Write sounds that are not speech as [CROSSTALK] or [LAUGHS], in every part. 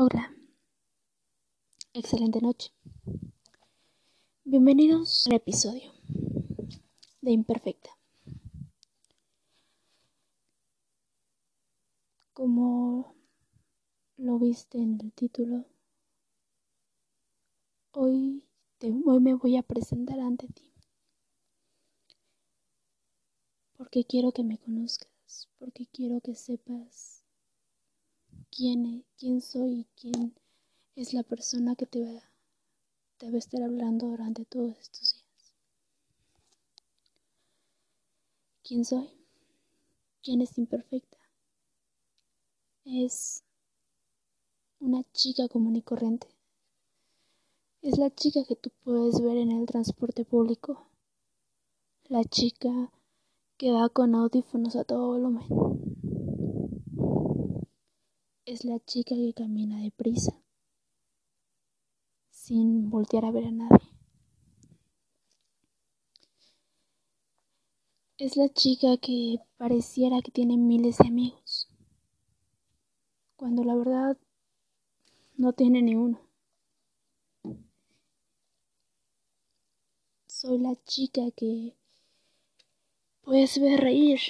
Hola, excelente noche. Bienvenidos al episodio de Imperfecta. Como lo viste en el título, hoy, hoy me voy a presentar ante ti. Porque quiero que me conozcas, porque quiero que sepas quién, quién soy y quién es la persona que te va, te va a estar hablando durante todos estos días. ¿Quién soy? ¿Quién es imperfecta? Es una chica común y corriente. Es la chica que tú puedes ver en el transporte público. La chica que va con audífonos a todo volumen es la chica que camina deprisa, sin voltear a ver a nadie. Es la chica que pareciera que tiene miles de amigos, cuando la verdad no tiene ni uno. Soy la chica que puedes ver reír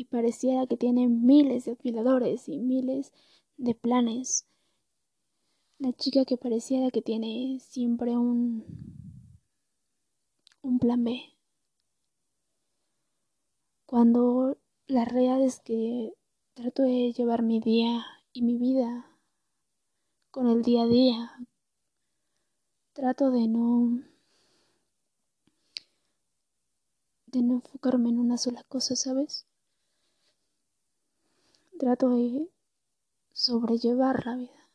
y pareciera que tiene miles de admiradores y miles de planes. La chica que pareciera que tiene siempre un un plan B. Cuando la realidad es que trato de llevar mi día y mi vida con el día a día. Trato de no de no enfocarme en una sola cosa, ¿sabes? Trato de sobrellevar la vida.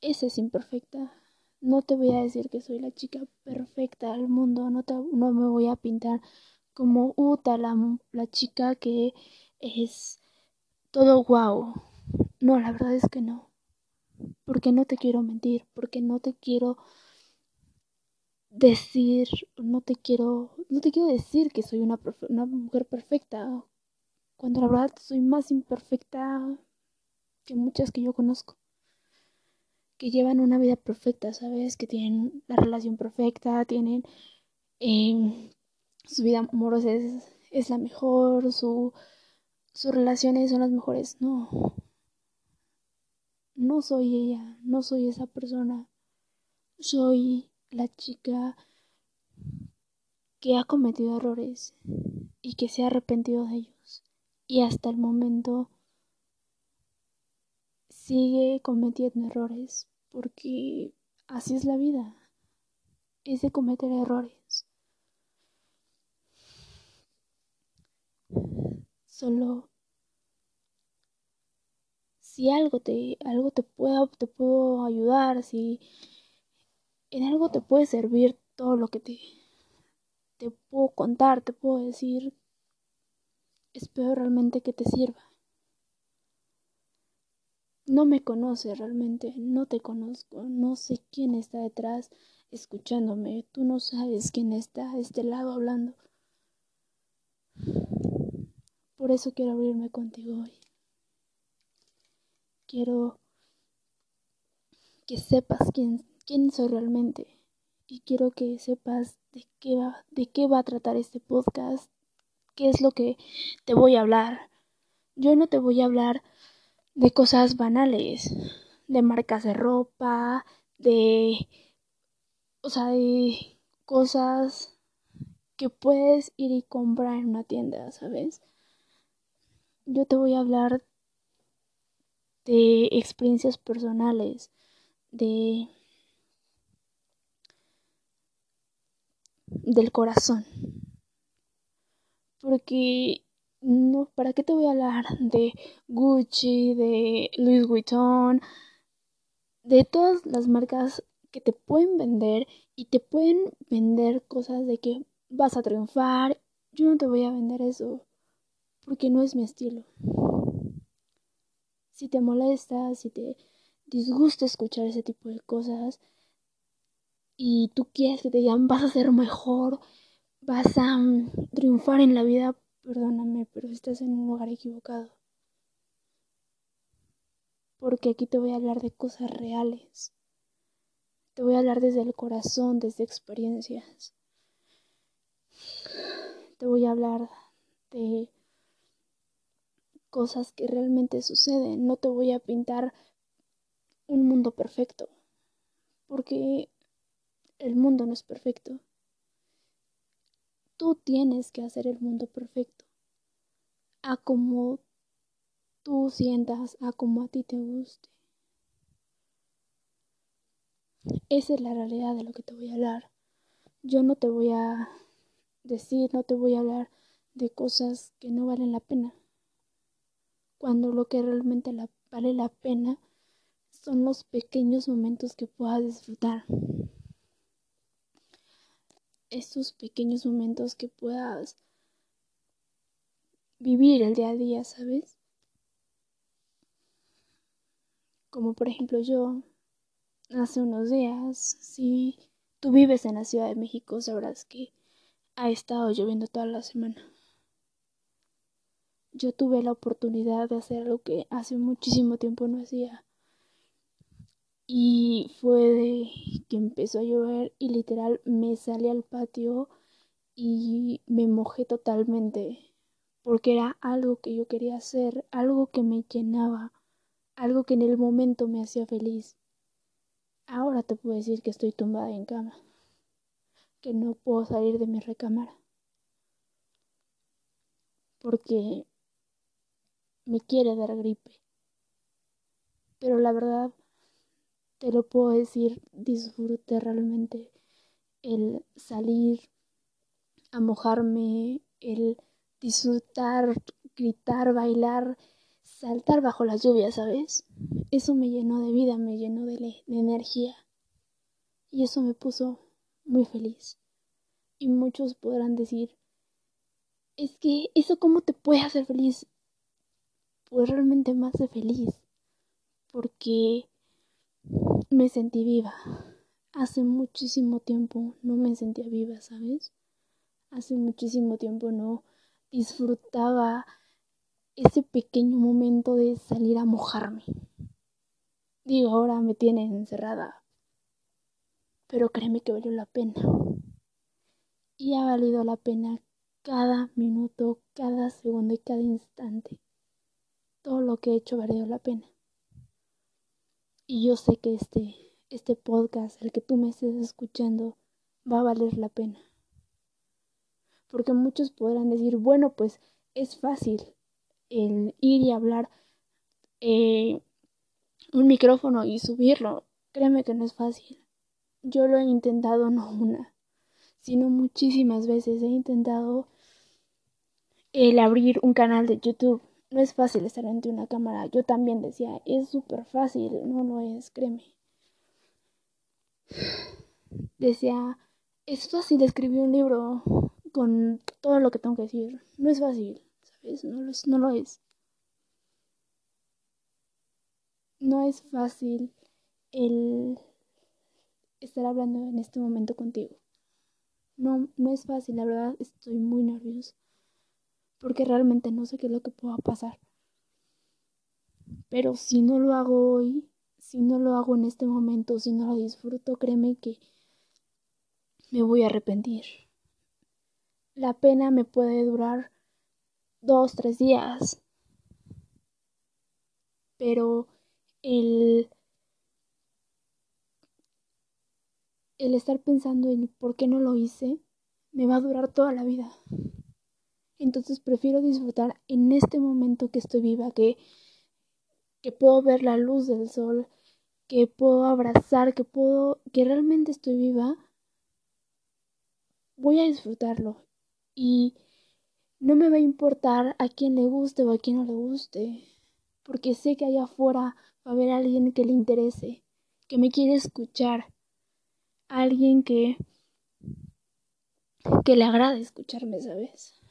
Esa es imperfecta. No te voy a decir que soy la chica perfecta del mundo, no, te, no me voy a pintar como Uta, la, la chica que es todo guau. No, la verdad es que no. Porque no te quiero mentir, porque no te quiero decir, no te quiero, no te quiero decir que soy una, mujer perfecta, cuando la verdad soy más imperfecta que muchas que yo conozco, que llevan una vida perfecta, ¿sabes? Que tienen la relación perfecta, tienen eh, su vida amorosa es, es la mejor, su, sus relaciones son las mejores. No, no soy ella, no soy esa persona, soy la chica que ha cometido errores y que se ha arrepentido de ellos y hasta el momento sigue cometiendo errores porque así es la vida, es de cometer errores. Solo si algo te algo te puedo te puedo ayudar, si en algo te puede servir todo lo que te, te puedo contar, te puedo decir. Espero realmente que te sirva. No me conoces realmente, no te conozco, no sé quién está detrás escuchándome, tú no sabes quién está a este lado hablando. Por eso quiero abrirme contigo hoy. Quiero que sepas quién quién soy realmente y quiero que sepas de qué va, de qué va a tratar este podcast, qué es lo que te voy a hablar. Yo no te voy a hablar de cosas banales, de marcas de ropa, de o sea, de cosas que puedes ir y comprar en una tienda, ¿sabes? Yo te voy a hablar de experiencias personales, de del corazón. Porque no, ¿para qué te voy a hablar de Gucci, de Louis Vuitton, de todas las marcas que te pueden vender y te pueden vender cosas de que vas a triunfar? Yo no te voy a vender eso porque no es mi estilo. Si te molesta, si te disgusta escuchar ese tipo de cosas, y tú quieres que te digan vas a ser mejor, vas a mm, triunfar en la vida, perdóname, pero estás en un lugar equivocado. Porque aquí te voy a hablar de cosas reales. Te voy a hablar desde el corazón, desde experiencias. Te voy a hablar de cosas que realmente suceden. No te voy a pintar un mundo perfecto. Porque el mundo no es perfecto. Tú tienes que hacer el mundo perfecto. A como tú sientas, a como a ti te guste. Esa es la realidad de lo que te voy a hablar. Yo no te voy a decir, no te voy a hablar de cosas que no valen la pena. Cuando lo que realmente la, vale la pena son los pequeños momentos que puedas disfrutar. Estos pequeños momentos que puedas vivir el día a día, ¿sabes? Como por ejemplo yo, hace unos días, si tú vives en la Ciudad de México, sabrás que ha estado lloviendo toda la semana. Yo tuve la oportunidad de hacer algo que hace muchísimo tiempo no hacía. Y fue de que empezó a llover y literal me salí al patio y me mojé totalmente. Porque era algo que yo quería hacer, algo que me llenaba, algo que en el momento me hacía feliz. Ahora te puedo decir que estoy tumbada en cama, que no puedo salir de mi recámara, porque me quiere dar gripe. Pero la verdad, te lo puedo decir, disfruté realmente el salir a mojarme, el disfrutar, gritar, bailar, saltar bajo la lluvia, ¿sabes? Eso me llenó de vida, me llenó de, energía. Y eso me puso muy feliz. Y muchos podrán decir, es que eso cómo te puede hacer feliz. Pues realmente me hace feliz. Porque me sentí viva. Hace muchísimo tiempo no me sentía viva, ¿sabes? Hace muchísimo tiempo no disfrutaba ese pequeño momento de salir a mojarme. Digo, ahora me tienen encerrada. Pero créeme que valió la pena. Y ha valido la pena cada minuto, cada segundo y cada instante. Todo lo que he hecho valió la pena. Y yo sé que este, este podcast, el que tú me estés escuchando, va a valer la pena. Porque muchos podrán decir, bueno, pues es fácil el ir y hablar eh, un micrófono y subirlo. Créeme que no es fácil. Yo lo he intentado [LAUGHS] no una, sino muchísimas veces. He intentado el abrir un canal de YouTube. No es fácil estar ante una cámara. Yo también decía, es súper fácil. No lo es, créeme. Decía, es fácil escribir un libro con todo lo que tengo que decir. No es fácil. No lo, es, no lo es. No es fácil el estar hablando en este momento contigo. No, no es fácil, la verdad estoy muy nerviosa. Porque realmente no sé qué es lo que pueda pasar. Pero si no lo hago hoy, si no lo hago en este momento, si no lo disfruto, créeme que me voy a arrepentir. La pena me puede durar dos, tres días. Pero el, el estar pensando en por qué no lo hice me va a durar toda la vida. Entonces prefiero disfrutar en este momento que estoy viva, que, que puedo ver la luz del sol, que puedo abrazar, que puedo, que realmente estoy viva. Voy a disfrutarlo. Y no me va a importar a quién le guste o a quién no le guste, porque sé que allá afuera va a haber alguien que le interese, que me quiere escuchar, alguien que que le agrade escucharme, ¿sabes?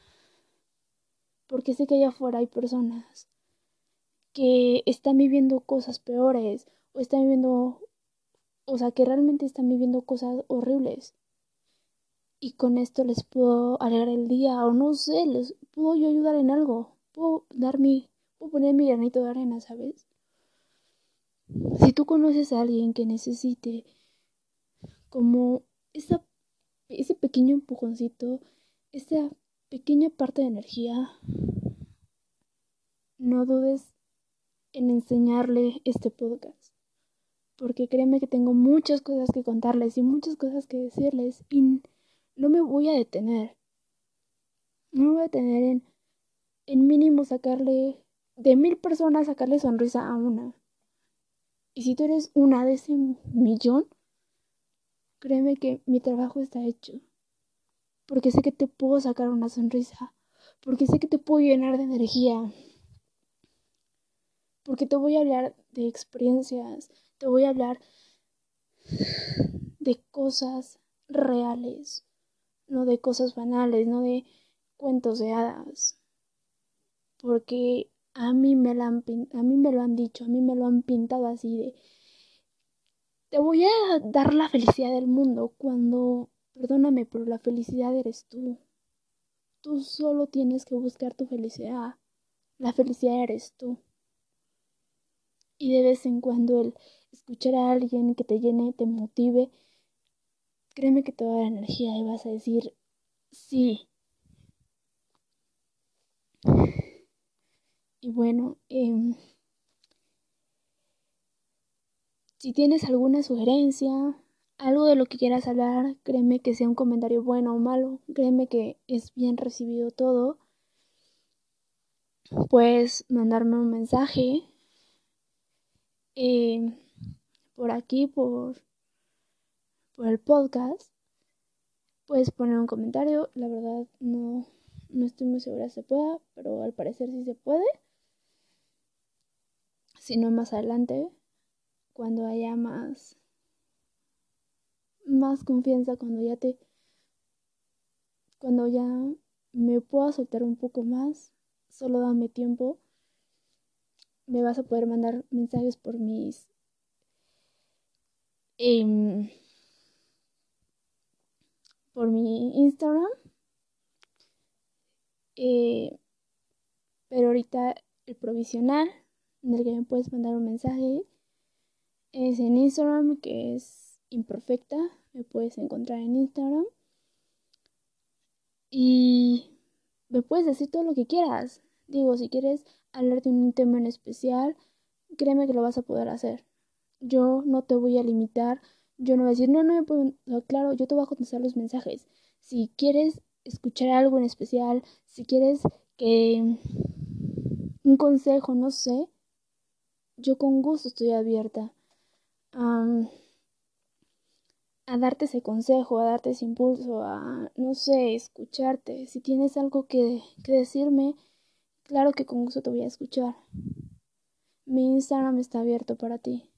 Porque sé que allá afuera hay personas que están viviendo cosas peores o están viviendo, o sea, que realmente están viviendo cosas horribles y con esto les puedo alegrar el día o no sé, les puedo yo ayudar en algo, puedo dar mi, puedo poner mi granito de arena, ¿sabes? Si tú conoces a alguien que necesite como ese pequeño empujoncito, esa pequeña parte de energía, no dudes en enseñarle este podcast. Porque créeme que tengo muchas cosas que contarles y muchas cosas que decirles y no me voy a detener. No me voy a detener en, en mínimo sacarle, de mil personas, sacarle sonrisa a una. Y si tú eres una de ese millón, créeme que mi trabajo está hecho porque sé que te puedo sacar una sonrisa, porque sé que te puedo llenar de energía, porque te voy a hablar de experiencias, te voy a hablar de cosas reales, no de cosas banales, no de cuentos de hadas, porque a mí me lo han, a mí me lo han dicho, a mí me lo han pintado así de te voy a dar la felicidad del mundo cuando Perdóname, pero la felicidad eres tú. Tú solo tienes que buscar tu felicidad. La felicidad eres tú. Y de vez en cuando el escuchar a alguien que te llene, te motive, créeme que te va a dar energía y vas a decir, sí. Y bueno, em, si tienes alguna sugerencia, algo de lo que quieras hablar, créeme que sea un comentario bueno o malo, créeme que es bien recibido todo. Puedes mandarme un mensaje eh, por aquí, por, por el podcast. Puedes poner un comentario, la verdad no, no estoy muy segura si se pueda, pero al parecer sí se puede. Si no, más adelante, cuando haya más más confianza cuando ya te cuando ya me pueda soltar un poco más solo dame tiempo me vas a poder mandar mensajes por mis em, por mi Instagram. Eh, pero ahorita el provisional en el que me puedes mandar un mensaje es en Instagram que es imperfecta me puedes encontrar en Instagram. Y me puedes decir todo lo que quieras. Digo, si quieres hablar de un tema en especial, créeme que lo vas a poder hacer. Yo no te voy a limitar. Yo no voy a decir, no, no me puedo. claro, yo te voy a contestar los mensajes. Si quieres escuchar algo en especial, si quieres que un consejo, no sé, yo con gusto estoy abierta a darte ese consejo, a darte ese impulso, a, no sé, escucharte. Si tienes algo que, que decirme, claro que con gusto te voy a escuchar. Mi Instagram está abierto para ti.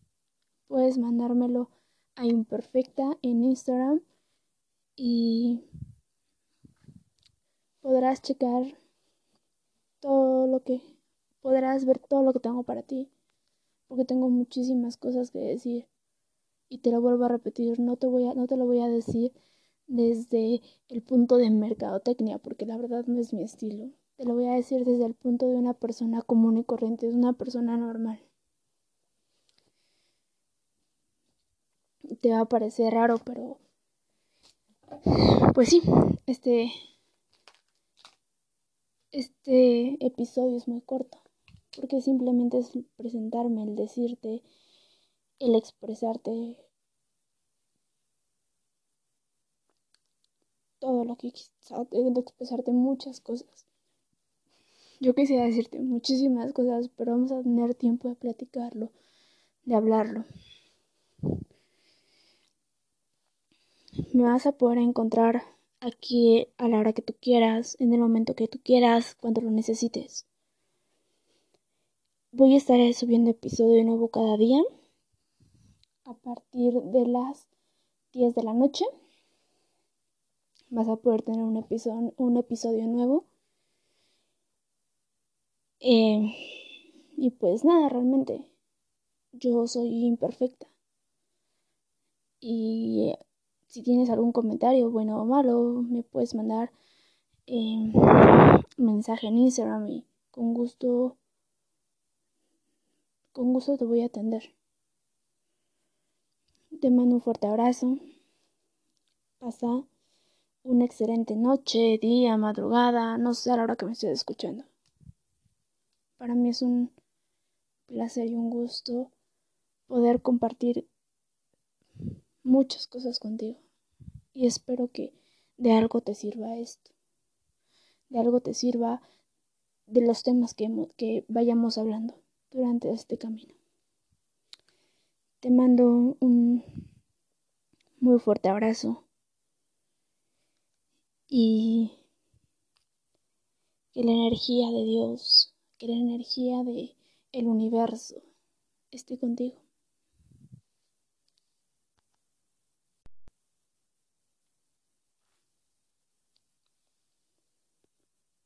Puedes mandármelo a Imperfecta en Instagram y podrás checar todo lo que podrás ver todo lo que tengo para ti porque tengo muchísimas cosas que decir y te lo vuelvo a repetir, no te, voy a, no te lo voy a decir desde el punto de mercadotecnia, porque la verdad no es mi estilo. Te lo voy a decir desde el punto de una persona común y corriente, de una persona normal. Te va a parecer raro, pero pues sí, este este episodio es muy corto, porque simplemente es presentarme, el decirte el expresarte todo lo que el expresarte muchas cosas. Yo quisiera decirte muchísimas cosas, pero vamos a tener tiempo de platicarlo, de hablarlo. Me vas a poder encontrar aquí a la hora que tú quieras, en el momento que tú quieras, cuando lo necesites. Voy a estar subiendo episodio nuevo cada día a partir de las 10 de la noche. Vas a poder tener un episodio, un episodio nuevo. Eh, y pues nada, realmente yo soy imperfecta. Y Si tienes algún comentario, bueno o malo, me puedes mandar eh, mensaje en Instagram y con gusto, con gusto te voy a atender. Te mando un fuerte abrazo. Pasa una excelente noche, día, madrugada, no sé a la hora que me estés escuchando. Para mí es un placer y un gusto poder compartir muchas cosas contigo. Y espero que de algo te sirva esto. De algo te sirva de los temas que, que vayamos hablando durante este camino. Te mando un muy fuerte abrazo y que la energía de Dios, que la energía de el universo esté contigo.